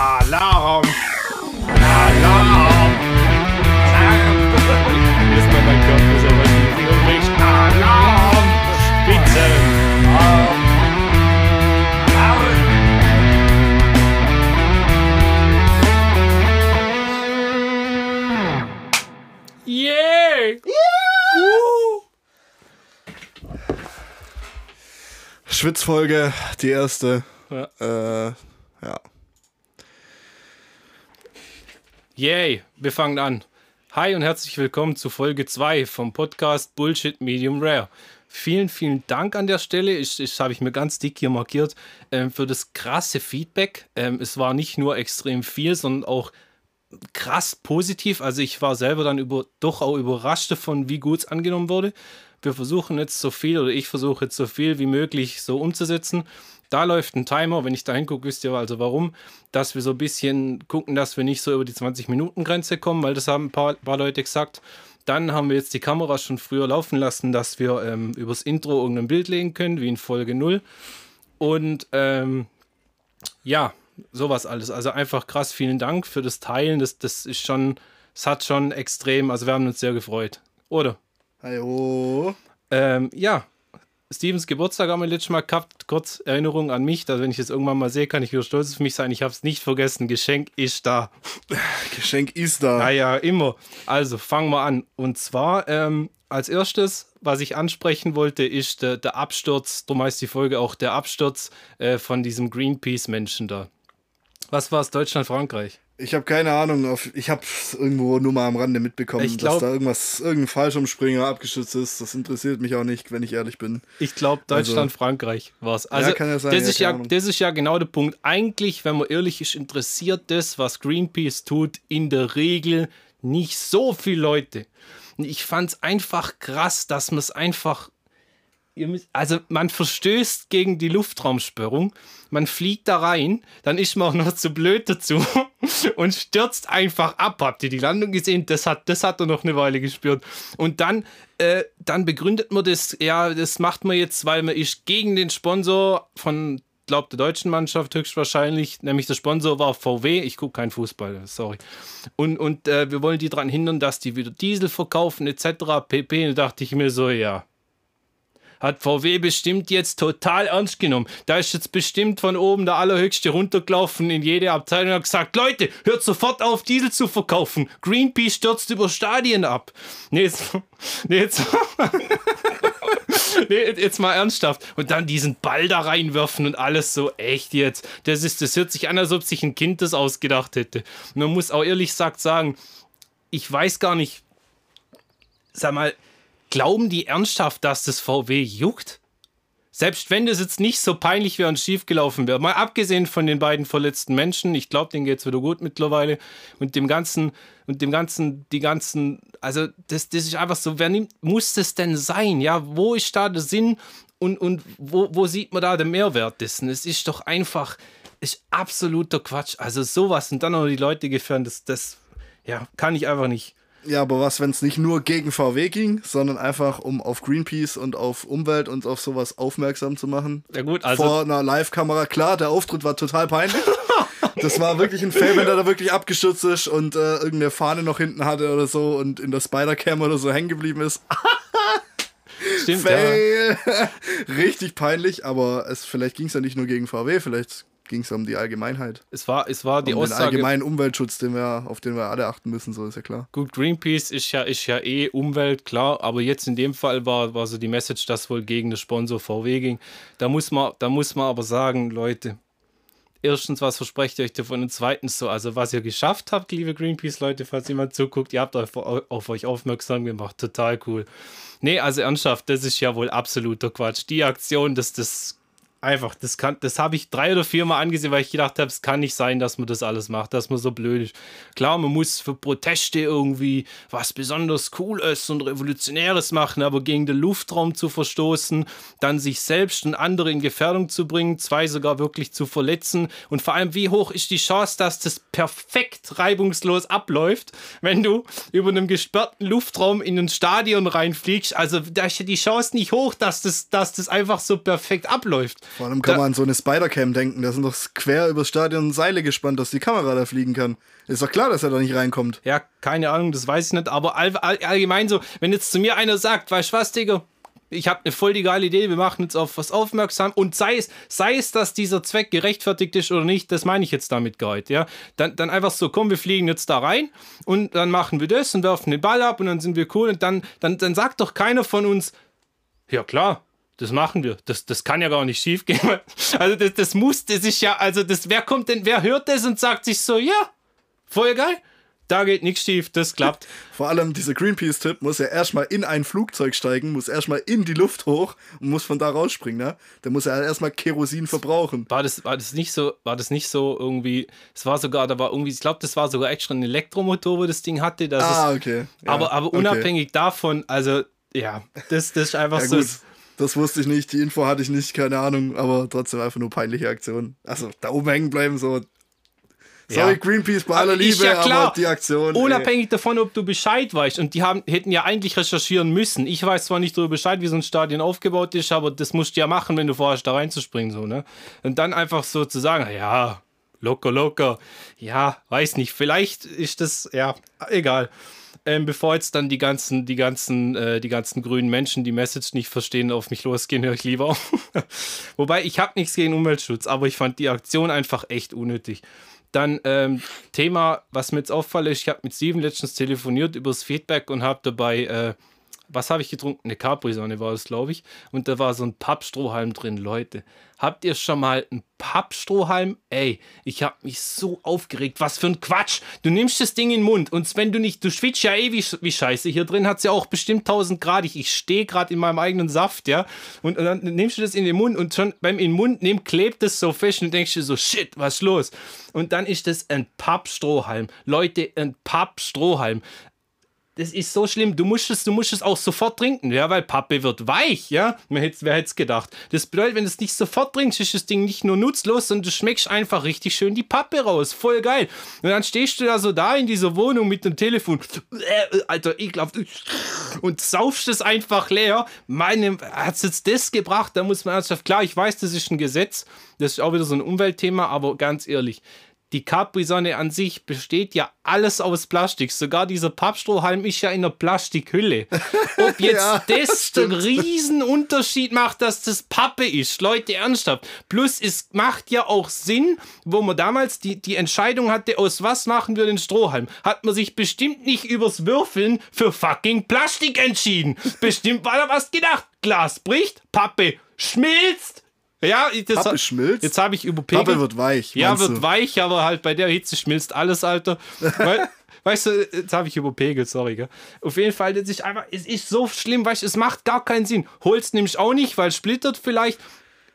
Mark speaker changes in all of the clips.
Speaker 1: Alarm! Alarm! Alarm! Ist mal mein Körper so was nicht Alarm! Bitte! Alarm! Yeah! Woo!
Speaker 2: Schwitzfolge, die erste.
Speaker 1: Ja.
Speaker 2: Äh, ja.
Speaker 1: Yay, wir fangen an. Hi und herzlich willkommen zu Folge 2 vom Podcast Bullshit Medium Rare. Vielen, vielen Dank an der Stelle. Ich, ich habe ich mir ganz dick hier markiert ähm, für das krasse Feedback. Ähm, es war nicht nur extrem viel, sondern auch krass positiv. Also ich war selber dann über, doch auch überrascht davon, wie gut es angenommen wurde. Wir versuchen jetzt so viel oder ich versuche jetzt so viel wie möglich so umzusetzen. Da läuft ein Timer, wenn ich da hingucke, wisst ihr also warum, dass wir so ein bisschen gucken, dass wir nicht so über die 20-Minuten-Grenze kommen, weil das haben ein paar, paar Leute gesagt. Dann haben wir jetzt die Kamera schon früher laufen lassen, dass wir ähm, übers Intro irgendein Bild legen können, wie in Folge 0. Und ähm, ja, sowas alles. Also einfach krass, vielen Dank für das Teilen. Das, das ist schon, es hat schon extrem, also wir haben uns sehr gefreut. Oder?
Speaker 2: Hallo.
Speaker 1: Ähm, ja, Stevens Geburtstag haben wir letztes Mal gehabt. Kurz Erinnerung an mich, dass wenn ich es irgendwann mal sehe, kann ich wieder stolz auf mich sein. Ich habe es nicht vergessen. Geschenk ist da.
Speaker 2: Geschenk ist da.
Speaker 1: Naja, immer. Also fangen wir an. Und zwar ähm, als erstes, was ich ansprechen wollte, ist der, der Absturz, darum heißt die Folge auch der Absturz äh, von diesem Greenpeace-Menschen da. Was war es, Deutschland, Frankreich?
Speaker 2: Ich habe keine Ahnung. Auf, ich habe irgendwo nur mal am Rande mitbekommen,
Speaker 1: glaub-
Speaker 2: dass da irgendwas, irgendein Fallschirmspringer abgestürzt ist. Das interessiert mich auch nicht, wenn ich ehrlich bin.
Speaker 1: Ich glaube, Deutschland, Frankreich war es. Also,
Speaker 2: kann ja sein,
Speaker 1: das,
Speaker 2: ja,
Speaker 1: ist ja,
Speaker 2: Ahnung.
Speaker 1: das ist ja genau der Punkt. Eigentlich, wenn man ehrlich ist, interessiert das, was Greenpeace tut, in der Regel nicht so viele Leute. Und ich fand es einfach krass, dass man es einfach. Also, man verstößt gegen die Luftraumsperrung, man fliegt da rein, dann ist man auch noch zu blöd dazu und stürzt einfach ab. Habt ihr die Landung gesehen? Das hat, das hat er noch eine Weile gespürt. Und dann, äh, dann begründet man das, ja, das macht man jetzt, weil man ist gegen den Sponsor von, glaube der deutschen Mannschaft höchstwahrscheinlich, nämlich der Sponsor war VW. Ich gucke keinen Fußball, sorry. Und, und äh, wir wollen die daran hindern, dass die wieder Diesel verkaufen etc. pp. Und da dachte ich mir so, ja hat VW bestimmt jetzt total ernst genommen. Da ist jetzt bestimmt von oben der Allerhöchste runtergelaufen in jede Abteilung und hat gesagt, Leute, hört sofort auf, Diesel zu verkaufen. Greenpeace stürzt über Stadien ab. Nee, jetzt, nee, jetzt, nee, jetzt mal ernsthaft. Und dann diesen Ball da reinwerfen und alles so, echt jetzt. Das, ist, das hört sich an, als ob sich ein Kind das ausgedacht hätte. Man muss auch ehrlich gesagt sagen, ich weiß gar nicht, sag mal, glauben die ernsthaft, dass das VW juckt? Selbst wenn das jetzt nicht so peinlich wäre und schief gelaufen wäre, mal abgesehen von den beiden verletzten Menschen, ich glaube, denen geht es wieder gut mittlerweile und dem ganzen und dem ganzen, die ganzen, also das, das ist einfach so, wer nimmt, muss das denn sein? Ja, wo ist da der Sinn und, und wo, wo sieht man da den Mehrwert dessen? Es ist doch einfach, ist absoluter Quatsch. Also sowas und dann noch die Leute gefährden, das, das, ja, kann ich einfach nicht.
Speaker 2: Ja, aber was, wenn es nicht nur gegen VW ging, sondern einfach um auf Greenpeace und auf Umwelt und auf sowas aufmerksam zu machen?
Speaker 1: Ja gut, also
Speaker 2: Vor einer Live-Kamera. Klar, der Auftritt war total peinlich. Das war wirklich ein Fail, wenn der da wirklich abgestürzt ist und äh, irgendeine Fahne noch hinten hatte oder so und in der Spider-Cam oder so hängen geblieben ist.
Speaker 1: stimmt, ja.
Speaker 2: Fail! Richtig peinlich, aber es, vielleicht ging es ja nicht nur gegen VW, vielleicht ging es um die Allgemeinheit.
Speaker 1: Es war, es war die
Speaker 2: um den
Speaker 1: Aussage.
Speaker 2: allgemeinen Umweltschutz, den wir, auf den wir alle achten müssen, so ist ja klar.
Speaker 1: Gut, Greenpeace ist ja, ist ja eh Umwelt, klar, aber jetzt in dem Fall war, war so die Message, dass wohl gegen den Sponsor VW ging. Da muss man, da muss man aber sagen, Leute, erstens, was versprecht ihr euch davon? Und zweitens so, also was ihr geschafft habt, liebe Greenpeace-Leute, falls jemand zuguckt, ihr habt auf, auf euch aufmerksam gemacht. Total cool. Nee, also ernsthaft, das ist ja wohl absoluter Quatsch. Die Aktion, das, das einfach, das kann, das habe ich drei oder vier Mal angesehen, weil ich gedacht habe, es kann nicht sein, dass man das alles macht, dass man so blöd ist. Klar, man muss für Proteste irgendwie was besonders Cooles und Revolutionäres machen, aber gegen den Luftraum zu verstoßen, dann sich selbst und andere in Gefährdung zu bringen, zwei sogar wirklich zu verletzen und vor allem, wie hoch ist die Chance, dass das perfekt reibungslos abläuft, wenn du über einem gesperrten Luftraum in ein Stadion reinfliegst. Also da ist ja die Chance nicht hoch, dass das, dass das einfach so perfekt abläuft.
Speaker 2: Vor allem kann
Speaker 1: Da-
Speaker 2: man an so eine Spider-Cam denken. Da sind doch quer übers Stadion Seile gespannt, dass die Kamera da fliegen kann. Ist doch klar, dass er da nicht reinkommt.
Speaker 1: Ja, keine Ahnung, das weiß ich nicht, aber all, all, allgemein so, wenn jetzt zu mir einer sagt, weißt du was, Digga, ich habe eine voll die geile Idee, wir machen jetzt auf was aufmerksam und sei es, sei es, dass dieser Zweck gerechtfertigt ist oder nicht, das meine ich jetzt damit nicht, ja. Dann, dann einfach so, komm, wir fliegen jetzt da rein und dann machen wir das und werfen den Ball ab und dann sind wir cool und dann, dann, dann sagt doch keiner von uns, ja klar, das machen wir. Das, das kann ja gar nicht schief gehen. Also das, das muss, das ist ja, also das, wer kommt denn, wer hört das und sagt sich so, ja, voll geil, da geht nichts schief, das klappt.
Speaker 2: Vor allem dieser Greenpeace-Tipp muss ja erstmal in ein Flugzeug steigen, muss erstmal in die Luft hoch und muss von da rausspringen, ne? Der muss ja erstmal Kerosin verbrauchen.
Speaker 1: War das, war das nicht so, war das nicht so irgendwie, es war sogar, da war irgendwie, ich glaube, das war sogar extra ein Elektromotor, wo das Ding hatte. Das
Speaker 2: Ah,
Speaker 1: ist,
Speaker 2: okay. Ja,
Speaker 1: aber, aber
Speaker 2: okay.
Speaker 1: unabhängig davon, also ja, das, das ist einfach
Speaker 2: Ja,
Speaker 1: so.
Speaker 2: Das wusste ich nicht, die Info hatte ich nicht, keine Ahnung, aber trotzdem einfach nur peinliche Aktion. Also da oben hängen bleiben, so. Sorry,
Speaker 1: Ja.
Speaker 2: Greenpeace, bei aller
Speaker 1: Aber ist
Speaker 2: Liebe,
Speaker 1: ja klar.
Speaker 2: aber die Aktion. ey.
Speaker 1: Unabhängig davon, ob du Bescheid weißt. Und die haben, hätten ja eigentlich recherchieren müssen. Ich weiß zwar nicht darüber Bescheid, wie so ein Stadion aufgebaut ist, aber das musst du ja machen, wenn du vorhast, da reinzuspringen. So, ne? Und dann einfach so zu sagen, ja, locker, locker. Ja, weiß nicht. Vielleicht ist das, ja, egal. Ähm, bevor jetzt dann die ganzen, die ganzen, äh, die ganzen grünen Menschen die Message nicht verstehen, auf mich losgehen, höre ich lieber auf. Wobei ich habe nichts gegen Umweltschutz, aber ich fand die Aktion einfach echt unnötig. Dann ähm, Thema, was mir jetzt auffällt, ich habe mit Steven letztens telefoniert über das Feedback und habe dabei, äh, was habe ich getrunken? Eine Capri-Sonne war das, glaube ich. Und da war so ein Pappstrohhalm drin, Leute. Habt ihr schon mal einen Pappstrohhalm? Ey, ich habe mich so aufgeregt. Was für ein Quatsch. Du nimmst das Ding in den Mund und wenn du nicht, du schwitzt ja eh wie, wie scheiße. Hier drin hat es ja auch bestimmt 1000 Grad. Ich, ich stehe gerade in meinem eigenen Saft, ja. Und, und dann nimmst du das in den Mund und schon beim in den Mund nehmen klebt es so fest und denkst dir so, shit, was ist los? Und dann ist das ein Pappstrohhalm. Leute, ein Pappstrohhalm das ist so schlimm. Du musst es, du musst es auch sofort trinken, ja, weil Pappe wird weich, ja. Wer hätte es gedacht? Das bedeutet, wenn du es nicht sofort trinkst, ist das Ding nicht nur nutzlos, sondern du schmeckst einfach richtig schön die Pappe raus. Voll geil. Und dann stehst du da so da in dieser Wohnung mit dem Telefon, äh, Alter, ekelhaft, und saufst es einfach leer. Meine, hat es jetzt das gebracht? Da muss man ernsthaft, klar, ich weiß, das ist ein Gesetz, das ist auch wieder so ein Umweltthema, aber ganz ehrlich, die Capri-Sonne an sich besteht ja alles aus Plastik. Sogar dieser Pappstrohhalm ist ja in einer Plastikhülle. Ob jetzt
Speaker 2: Ja,
Speaker 1: das den Riesenunterschied macht, dass das Pappe ist. Leute, ernsthaft. Plus, es macht ja auch Sinn, wo man damals die, die Entscheidung hatte, aus was machen wir den Strohhalm, hat man sich bestimmt nicht übers Würfeln für fucking Plastik entschieden. Bestimmt war da was gedacht. Glas bricht, Pappe schmilzt. Ja, das,
Speaker 2: Pappe schmilzt?
Speaker 1: Jetzt habe ich überpegelt.
Speaker 2: Pappe wird weich.
Speaker 1: Ja, wird
Speaker 2: du?
Speaker 1: weich, aber halt bei der Hitze schmilzt alles, Alter. Weil, weißt du, jetzt habe ich überpegelt, sorry, gell? Auf jeden Fall, das ist einfach, es ist so schlimm, weißt du, es macht gar keinen Sinn. Holst nämlich auch nicht, weil es splittert vielleicht.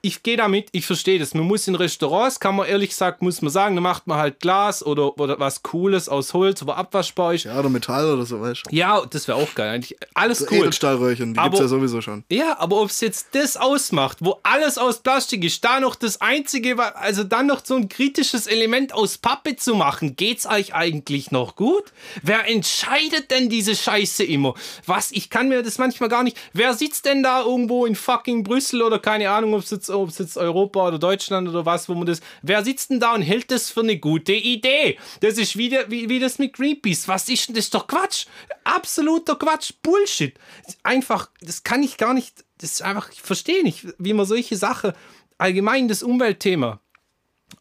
Speaker 1: Ich gehe damit, ich verstehe das. Man muss in Restaurants, kann man ehrlich gesagt, muss man sagen, da macht man halt Glas oder, oder was Cooles aus Holz, aber abwaschbar ist.
Speaker 2: Ja, oder Metall oder so, weißt du.
Speaker 1: Ja, das wäre auch geil eigentlich. Alles
Speaker 2: So
Speaker 1: cool.
Speaker 2: Edelstahlröhrchen, die
Speaker 1: Aber-
Speaker 2: gibt's ja sowieso schon.
Speaker 1: Ja, aber ob es jetzt das ausmacht, wo alles aus Plastik ist, da noch das einzige, also dann noch so ein kritisches Element aus Pappe zu machen, geht's euch eigentlich noch gut? Wer entscheidet denn diese Scheiße immer? Was? Ich kann mir das manchmal gar nicht. Wer sitzt denn da irgendwo in fucking Brüssel oder keine Ahnung, ob es jetzt, ob's jetzt Europa oder Deutschland oder was, wo man das. Wer sitzt denn da und hält das für eine gute Idee? Das ist wieder wie, wie das mit Greenpeace. Was ist denn das? ist doch Quatsch. Absoluter Quatsch. Bullshit. Einfach, das kann ich gar nicht. Das ist einfach, ich verstehe nicht, wie man solche Sachen, allgemein das Umweltthema,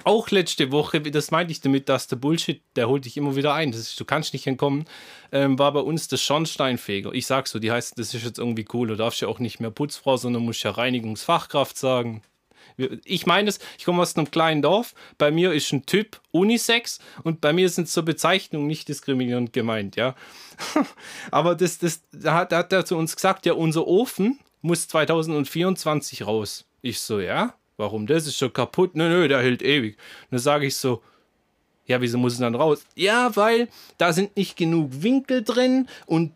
Speaker 1: auch letzte Woche, das meinte ich damit, dass der Bullshit, der holt dich immer wieder ein. Das ist, du kannst nicht entkommen. Ähm, war bei uns der Schornsteinfeger. Ich sag so, die heißt, das ist jetzt irgendwie cool. Du darfst ja auch nicht mehr Putzfrau, sondern musst ja Reinigungsfachkraft sagen. Ich meine es, ich komme aus einem kleinen Dorf. Bei mir ist ein Typ Unisex und bei mir sind so Bezeichnungen nicht diskriminierend gemeint, ja. Aber das, das, da hat, da hat er zu uns gesagt, ja, unser Ofen muss 2024 raus. Ich so, ja, warum? Das ist schon kaputt. Nö, nö, der hält ewig. Und dann sage ich so, ja, wieso muss es dann raus? Ja, weil da sind nicht genug Winkel drin und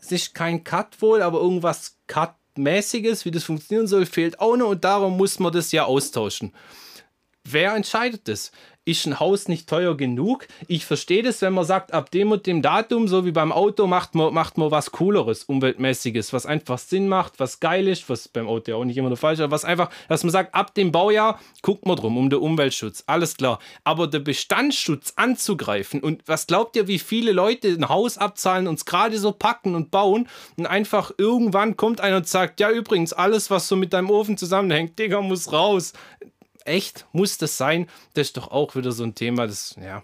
Speaker 1: es ist kein Cut wohl, aber irgendwas Cut-mäßiges, wie das funktionieren soll, fehlt auch noch und darum muss man das ja austauschen. Wer entscheidet das? ist ein Haus nicht teuer genug? Ich verstehe das, wenn man sagt, ab dem und dem Datum, so wie beim Auto, macht man, macht man was Cooleres, Umweltmäßiges, was einfach Sinn macht, was geil ist, was beim Auto ja auch nicht immer der Fall ist, aber was einfach, dass man sagt, ab dem Baujahr guckt man drum, um den Umweltschutz, alles klar. Aber der Bestandsschutz anzugreifen und was glaubt ihr, wie viele Leute ein Haus abzahlen, uns gerade so packen und bauen und einfach irgendwann kommt einer und sagt, ja übrigens, alles, was so mit deinem Ofen zusammenhängt, Digga, muss raus echt, muss das sein? Das ist doch auch wieder so ein Thema, das, ja,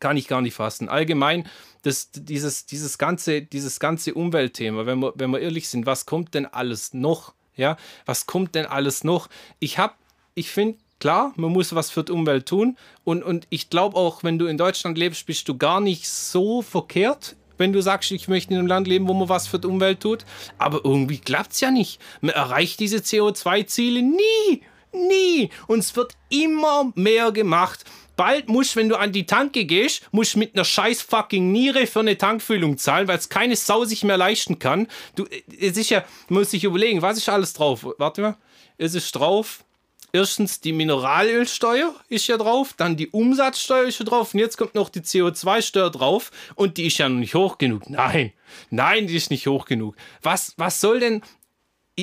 Speaker 1: kann ich gar nicht fassen. Allgemein, das, dieses, dieses, ganze, dieses ganze Umweltthema, wenn wir, wenn wir ehrlich sind, was kommt denn alles noch? Ja, was kommt denn alles noch? Ich habe, ich finde, klar, man muss was für die Umwelt tun. Und, und ich glaube auch, wenn du in Deutschland lebst, bist du gar nicht so verkehrt wenn du sagst, ich möchte in einem Land leben, wo man was für die Umwelt tut. Aber irgendwie klappt es ja nicht. Man erreicht diese CO2-Ziele nie. Nie. Und es wird immer mehr gemacht. Bald musst, wenn du an die Tanke gehst, musst mit einer scheiß fucking Niere für eine Tankfüllung zahlen, weil es keine Sau sich mehr leisten kann. Du, es ist ja, muss sich überlegen, was ist alles drauf? Warte mal. Es ist drauf. Erstens die Mineralölsteuer ist ja drauf, dann die Umsatzsteuer ist ja drauf und jetzt kommt noch die CO2-Steuer drauf und die ist ja noch nicht hoch genug. Nein, nein, die ist nicht hoch genug. Was, was soll denn,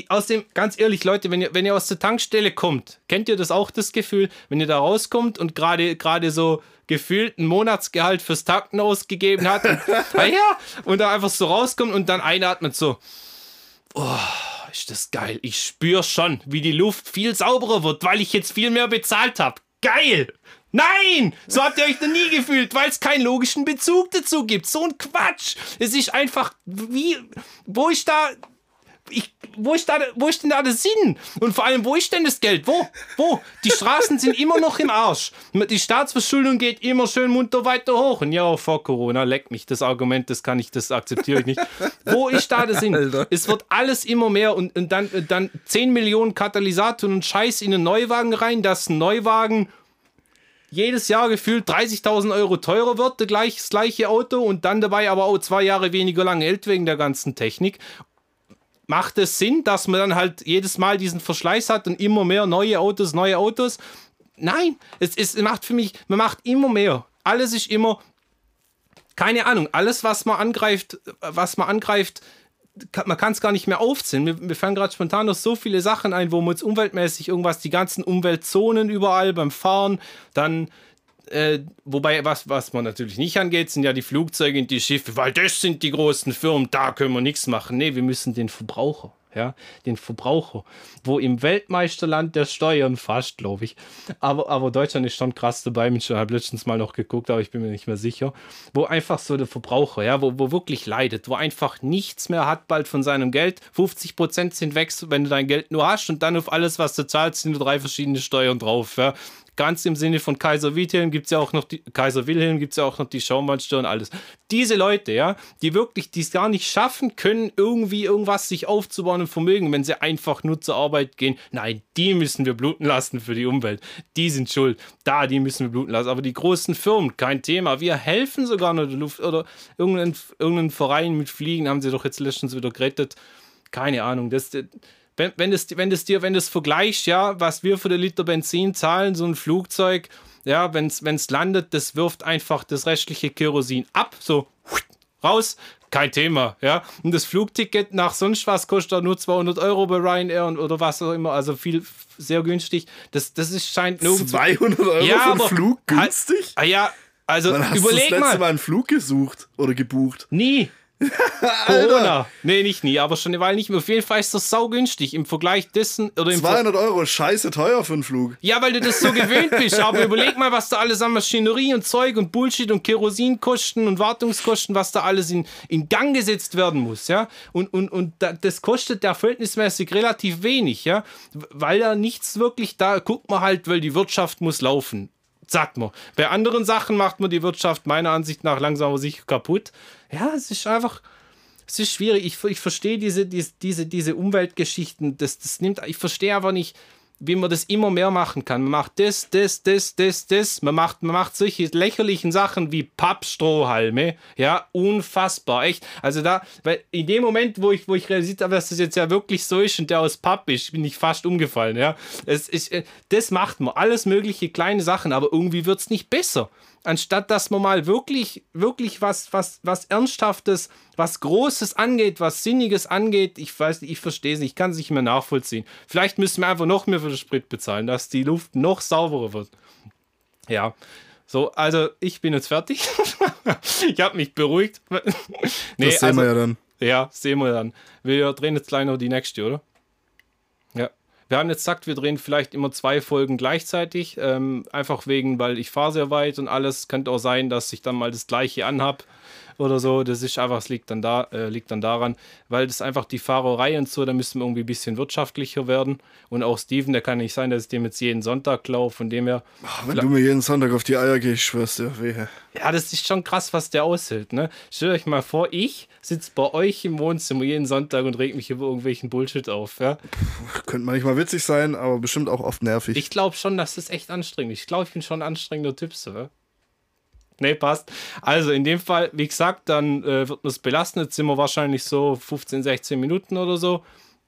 Speaker 1: aus dem, ganz ehrlich, Leute, wenn ihr, wenn ihr aus der Tankstelle kommt, kennt ihr das auch, das Gefühl, wenn ihr da rauskommt und gerade gerade so gefühlt ein Monatsgehalt fürs Tanken ausgegeben hat und, ja, und da einfach so rauskommt und dann einatmet so, oh, ist das geil. Ich spüre schon, wie die Luft viel sauberer wird, weil ich jetzt viel mehr bezahlt habe. Geil! Nein! So habt ihr euch noch nie gefühlt, weil es keinen logischen Bezug dazu gibt. So ein Quatsch. Es ist einfach, wie, wo ich da ich, wo, ist da, wo ist denn da der Sinn? Und vor allem, wo ist denn das Geld? Wo? Wo? Die Straßen sind immer noch im Arsch. Die Staatsverschuldung geht immer schön munter weiter hoch. Und ja, vor Corona, leckt mich das Argument, das kann ich, das akzeptiere ich nicht. Wo ist da der Sinn? Alter. Es wird alles immer mehr und, und dann, dann 10 Millionen Katalysatoren und Scheiß in einen Neuwagen rein, dass ein Neuwagen jedes Jahr gefühlt 30.000 Euro teurer wird, das gleiche Auto und dann dabei aber auch zwei Jahre weniger lang hält wegen der ganzen Technik macht es Sinn, dass man dann halt jedes Mal diesen Verschleiß hat und immer mehr neue Autos, neue Autos? Nein, es, es macht für mich, man macht immer mehr. Alles ist immer, keine Ahnung, alles, was man angreift, was man angreift, man kann es gar nicht mehr aufzählen. Mir, mir fallen gerade spontan noch so viele Sachen ein, wo man jetzt umweltmäßig irgendwas, die ganzen Umweltzonen überall beim Fahren, dann äh, wobei, was, was man natürlich nicht angeht, sind ja die Flugzeuge und die Schiffe, weil das sind die großen Firmen, da können wir nichts machen. Nee, wir müssen den Verbraucher, ja, den Verbraucher, wo im Weltmeisterland der Steuern fast, glaube ich. Aber, aber Deutschland ist schon krass dabei. Ich habe letztens mal noch geguckt, aber ich bin mir nicht mehr sicher. Wo einfach so der Verbraucher, ja, wo, wo wirklich leidet, wo einfach nichts mehr hat bald von seinem Geld. 50 Prozent sind weg, wenn du dein Geld nur hast und dann auf alles, was du zahlst, sind nur drei verschiedene Steuern drauf. Ja ganz im Sinne von Kaiser Wilhelm gibt es ja auch noch die Kaiser Wilhelm gibt es ja auch noch die Schaumwandsteuer und alles. Diese Leute, ja, die wirklich, die es gar nicht schaffen können, irgendwie irgendwas sich aufzubauen und Vermögen, wenn sie einfach nur zur Arbeit gehen. Nein, die müssen wir bluten lassen für die Umwelt. Die sind schuld. Da, die müssen wir bluten lassen. Aber die großen Firmen, kein Thema. Wir helfen sogar noch der Luft oder irgendeinen, irgendeinen Verein mit Fliegen haben sie doch jetzt letztens wieder gerettet. Keine Ahnung. Das, das wenn, wenn, das, wenn das dir, wenn das vergleichst, ja, was wir für den Liter Benzin zahlen, so ein Flugzeug, ja, wenn es landet, das wirft einfach das restliche Kerosin ab, so raus, kein Thema, ja. Und das Flugticket nach sonst was kostet nur 200 Euro bei Ryanair und, oder was auch immer, also viel, sehr günstig. Das, das ist, scheint
Speaker 2: nur. 200 Euro ja, für einen Flug günstig?
Speaker 1: Ah, ja, also
Speaker 2: Wann hast
Speaker 1: überleg
Speaker 2: du das letzte
Speaker 1: mal.
Speaker 2: mal einen Flug gesucht oder gebucht?
Speaker 1: Nie. Corona. Nee, nicht nie, aber schon eine Weile nicht mehr. Auf jeden Fall ist das saugünstig im Vergleich dessen. Oder im
Speaker 2: 200 Euro, scheiße teuer für einen Flug.
Speaker 1: Ja, weil du das so gewöhnt bist. Aber überleg mal, was da alles an Maschinerie und Zeug und Bullshit und Kerosinkosten und Wartungskosten, was da alles in, in Gang gesetzt werden muss. Ja? Und, und, und das kostet ja verhältnismäßig relativ wenig. Ja? Weil da nichts wirklich da, guckt man halt, weil die Wirtschaft muss laufen sagt man. Bei anderen Sachen macht man die Wirtschaft meiner Ansicht nach langsam sicher kaputt. Ja, es ist einfach, es ist schwierig. Ich, ich verstehe diese, diese, diese, diese Umweltgeschichten. Das, das nimmt, ich verstehe aber nicht, wie man das immer mehr machen kann. Man macht das, das, das, das, das. Man macht, man macht solche lächerlichen Sachen wie Pappstrohhalme. Ja, unfassbar, echt. Also da, weil in dem Moment, wo ich, wo ich realisiert habe, dass das jetzt ja wirklich so ist und der aus Papp ist, bin ich fast umgefallen. Ja, es ist, äh, das macht man. Alles mögliche kleine Sachen, aber irgendwie wird es nicht besser anstatt dass man mal wirklich, wirklich was, was, was Ernsthaftes, was Großes angeht, was Sinniges angeht, ich weiß nicht, ich verstehe es nicht, ich kann es nicht mehr nachvollziehen. Vielleicht müssen wir einfach noch mehr für den Sprit bezahlen, dass die Luft noch sauberer wird. Ja. So, also ich bin jetzt fertig. ich habe mich beruhigt.
Speaker 2: nee, das sehen also, wir ja dann.
Speaker 1: Ja, sehen wir dann. Wir drehen jetzt gleich noch die nächste, oder? Wir haben jetzt gesagt, wir drehen vielleicht immer zwei Folgen gleichzeitig, ähm, einfach wegen, weil ich fahre sehr weit und alles. Könnte auch sein, dass ich dann mal das gleiche anhab oder so. Das ist einfach, es liegt dann da, äh, liegt dann daran, weil das einfach die Fahrerei und so, da müssen wir irgendwie ein bisschen wirtschaftlicher werden. Und auch Steven, der kann nicht sein, dass ich dem jetzt jeden Sonntag laufe, von dem her.
Speaker 2: Ach, wenn du mir jeden Sonntag auf die Eier gehst, schwörst du, wehe.
Speaker 1: Ja, das ist schon krass, was der aushält, ne? Stellt euch mal vor, ich sitze bei euch im Wohnzimmer jeden Sonntag und reg mich über irgendwelchen Bullshit auf, ja?
Speaker 2: Puh, könnte manchmal witzig sein, aber bestimmt auch oft nervig.
Speaker 1: Ich glaube schon, dass das echt anstrengend ist. Ich glaube, ich bin schon ein anstrengender Typ, so? Nee, passt. Also in dem Fall, wie gesagt, dann äh, wird man es belassen. Jetzt sind wir wahrscheinlich so 15, 16 Minuten oder so.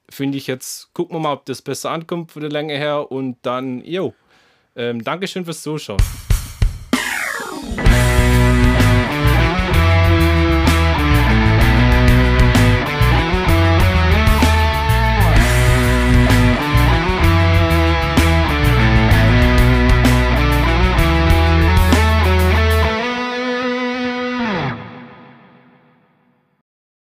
Speaker 1: Finde ich jetzt, gucken wir mal, ob das besser ankommt von der Länge her. Und dann, jo, ähm, Dankeschön fürs Zuschauen.